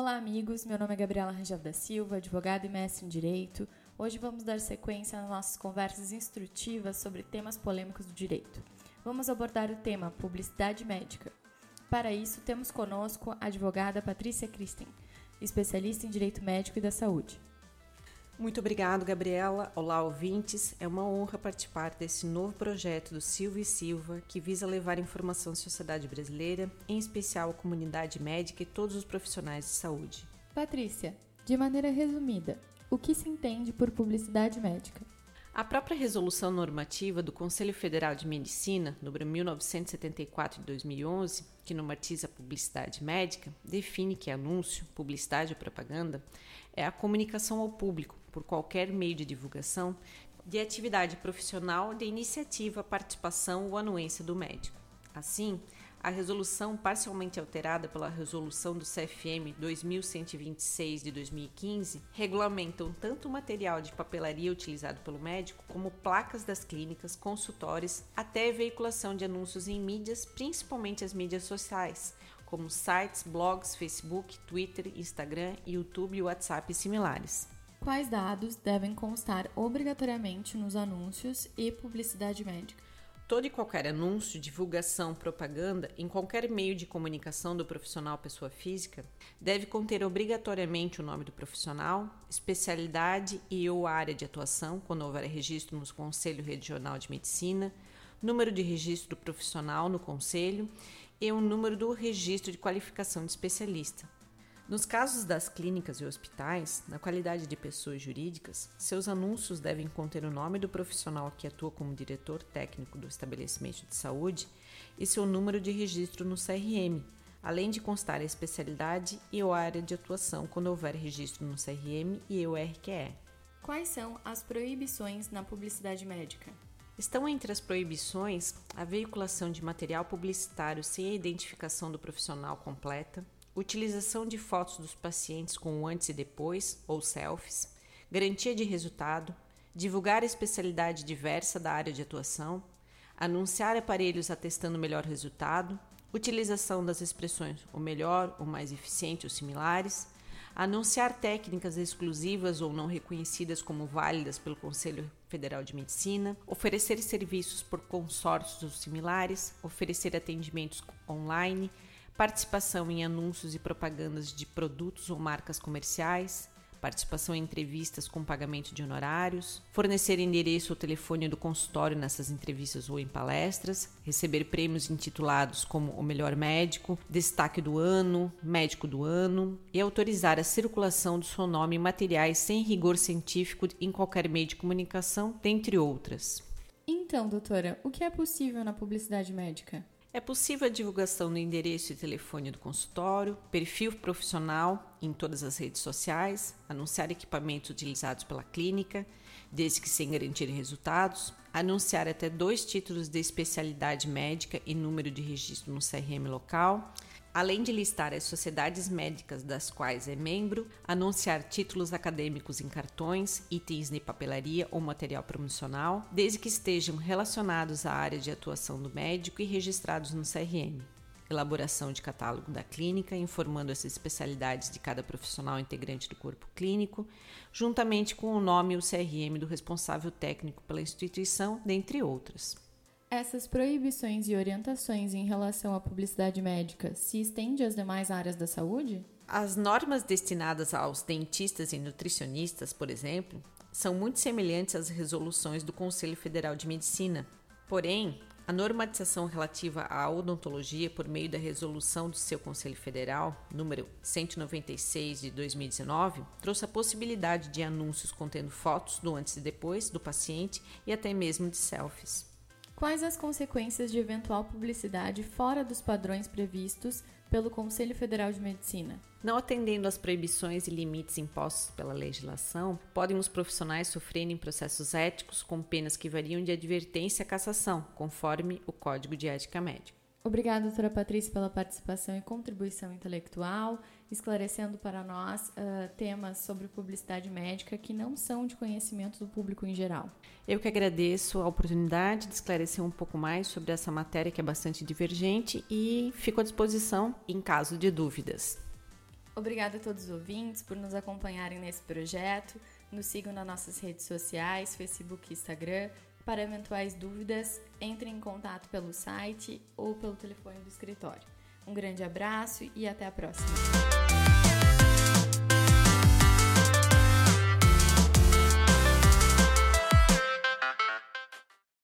Olá, amigos. Meu nome é Gabriela Rangel da Silva, advogada e mestre em Direito. Hoje vamos dar sequência nas nossas conversas instrutivas sobre temas polêmicos do direito. Vamos abordar o tema publicidade médica. Para isso, temos conosco a advogada Patrícia Christen, especialista em Direito Médico e da Saúde. Muito obrigado, Gabriela. Olá, ouvintes. É uma honra participar desse novo projeto do Silva e Silva, que visa levar informação à sociedade brasileira, em especial à comunidade médica e todos os profissionais de saúde. Patrícia, de maneira resumida, o que se entende por publicidade médica? A própria resolução normativa do Conselho Federal de Medicina, número 1974 de 2011, que normatiza a publicidade médica, define que anúncio, publicidade ou propaganda é a comunicação ao público, por qualquer meio de divulgação, de atividade profissional de iniciativa, participação ou anuência do médico. Assim, a resolução parcialmente alterada pela resolução do CFM 2126 de 2015 regulamentam tanto o material de papelaria utilizado pelo médico, como placas das clínicas, consultórios, até veiculação de anúncios em mídias, principalmente as mídias sociais, como sites, blogs, Facebook, Twitter, Instagram, YouTube, WhatsApp e similares. Quais dados devem constar obrigatoriamente nos anúncios e publicidade médica? Todo e qualquer anúncio, divulgação, propaganda em qualquer meio de comunicação do profissional pessoa física deve conter obrigatoriamente o nome do profissional, especialidade e ou área de atuação, quando houver registro no Conselho Regional de Medicina, número de registro do profissional no conselho e o número do registro de qualificação de especialista. Nos casos das clínicas e hospitais, na qualidade de pessoas jurídicas, seus anúncios devem conter o nome do profissional que atua como diretor técnico do estabelecimento de saúde e seu número de registro no CRM, além de constar a especialidade e a área de atuação quando houver registro no CRM e o RQE. Quais são as proibições na publicidade médica? Estão entre as proibições a veiculação de material publicitário sem a identificação do profissional completa, utilização de fotos dos pacientes com o antes e depois, ou selfies, garantia de resultado, divulgar a especialidade diversa da área de atuação, anunciar aparelhos atestando melhor resultado, utilização das expressões o melhor, o mais eficiente ou similares, anunciar técnicas exclusivas ou não reconhecidas como válidas pelo Conselho Federal de Medicina, oferecer serviços por consórcios ou similares, oferecer atendimentos online, participação em anúncios e propagandas de produtos ou marcas comerciais, participação em entrevistas com pagamento de honorários, fornecer endereço ou telefone do consultório nessas entrevistas ou em palestras, receber prêmios intitulados como o melhor médico, destaque do ano, médico do ano e autorizar a circulação do seu nome em materiais sem rigor científico em qualquer meio de comunicação, dentre outras. Então, doutora, o que é possível na publicidade médica? É possível a divulgação do endereço e telefone do consultório, perfil profissional em todas as redes sociais, anunciar equipamentos utilizados pela clínica, desde que sem garantir resultados, anunciar até dois títulos de especialidade médica e número de registro no CRM local, além de listar as sociedades médicas das quais é membro, anunciar títulos acadêmicos em cartões, itens de papelaria ou material promocional, desde que estejam relacionados à área de atuação do médico e registrados no CRM. Elaboração de catálogo da clínica, informando as especialidades de cada profissional integrante do corpo clínico, juntamente com o nome e o CRM do responsável técnico pela instituição, dentre outras. Essas proibições e orientações em relação à publicidade médica se estendem às demais áreas da saúde? As normas destinadas aos dentistas e nutricionistas, por exemplo, são muito semelhantes às resoluções do Conselho Federal de Medicina. Porém, a normatização relativa à odontologia por meio da resolução do seu Conselho Federal, número 196 de 2019, trouxe a possibilidade de anúncios contendo fotos do antes e depois do paciente e até mesmo de selfies. Quais as consequências de eventual publicidade fora dos padrões previstos pelo Conselho Federal de Medicina? Não atendendo às proibições e limites impostos pela legislação, podem os profissionais sofrerem processos éticos com penas que variam de advertência a cassação, conforme o Código de Ética Médica. Obrigada, doutora Patrícia, pela participação e contribuição intelectual, esclarecendo para nós uh, temas sobre publicidade médica que não são de conhecimento do público em geral. Eu que agradeço a oportunidade de esclarecer um pouco mais sobre essa matéria que é bastante divergente e fico à disposição em caso de dúvidas. Obrigada a todos os ouvintes por nos acompanharem nesse projeto. Nos sigam nas nossas redes sociais, Facebook e Instagram. Para eventuais dúvidas, entre em contato pelo site ou pelo telefone do escritório. Um grande abraço e até a próxima!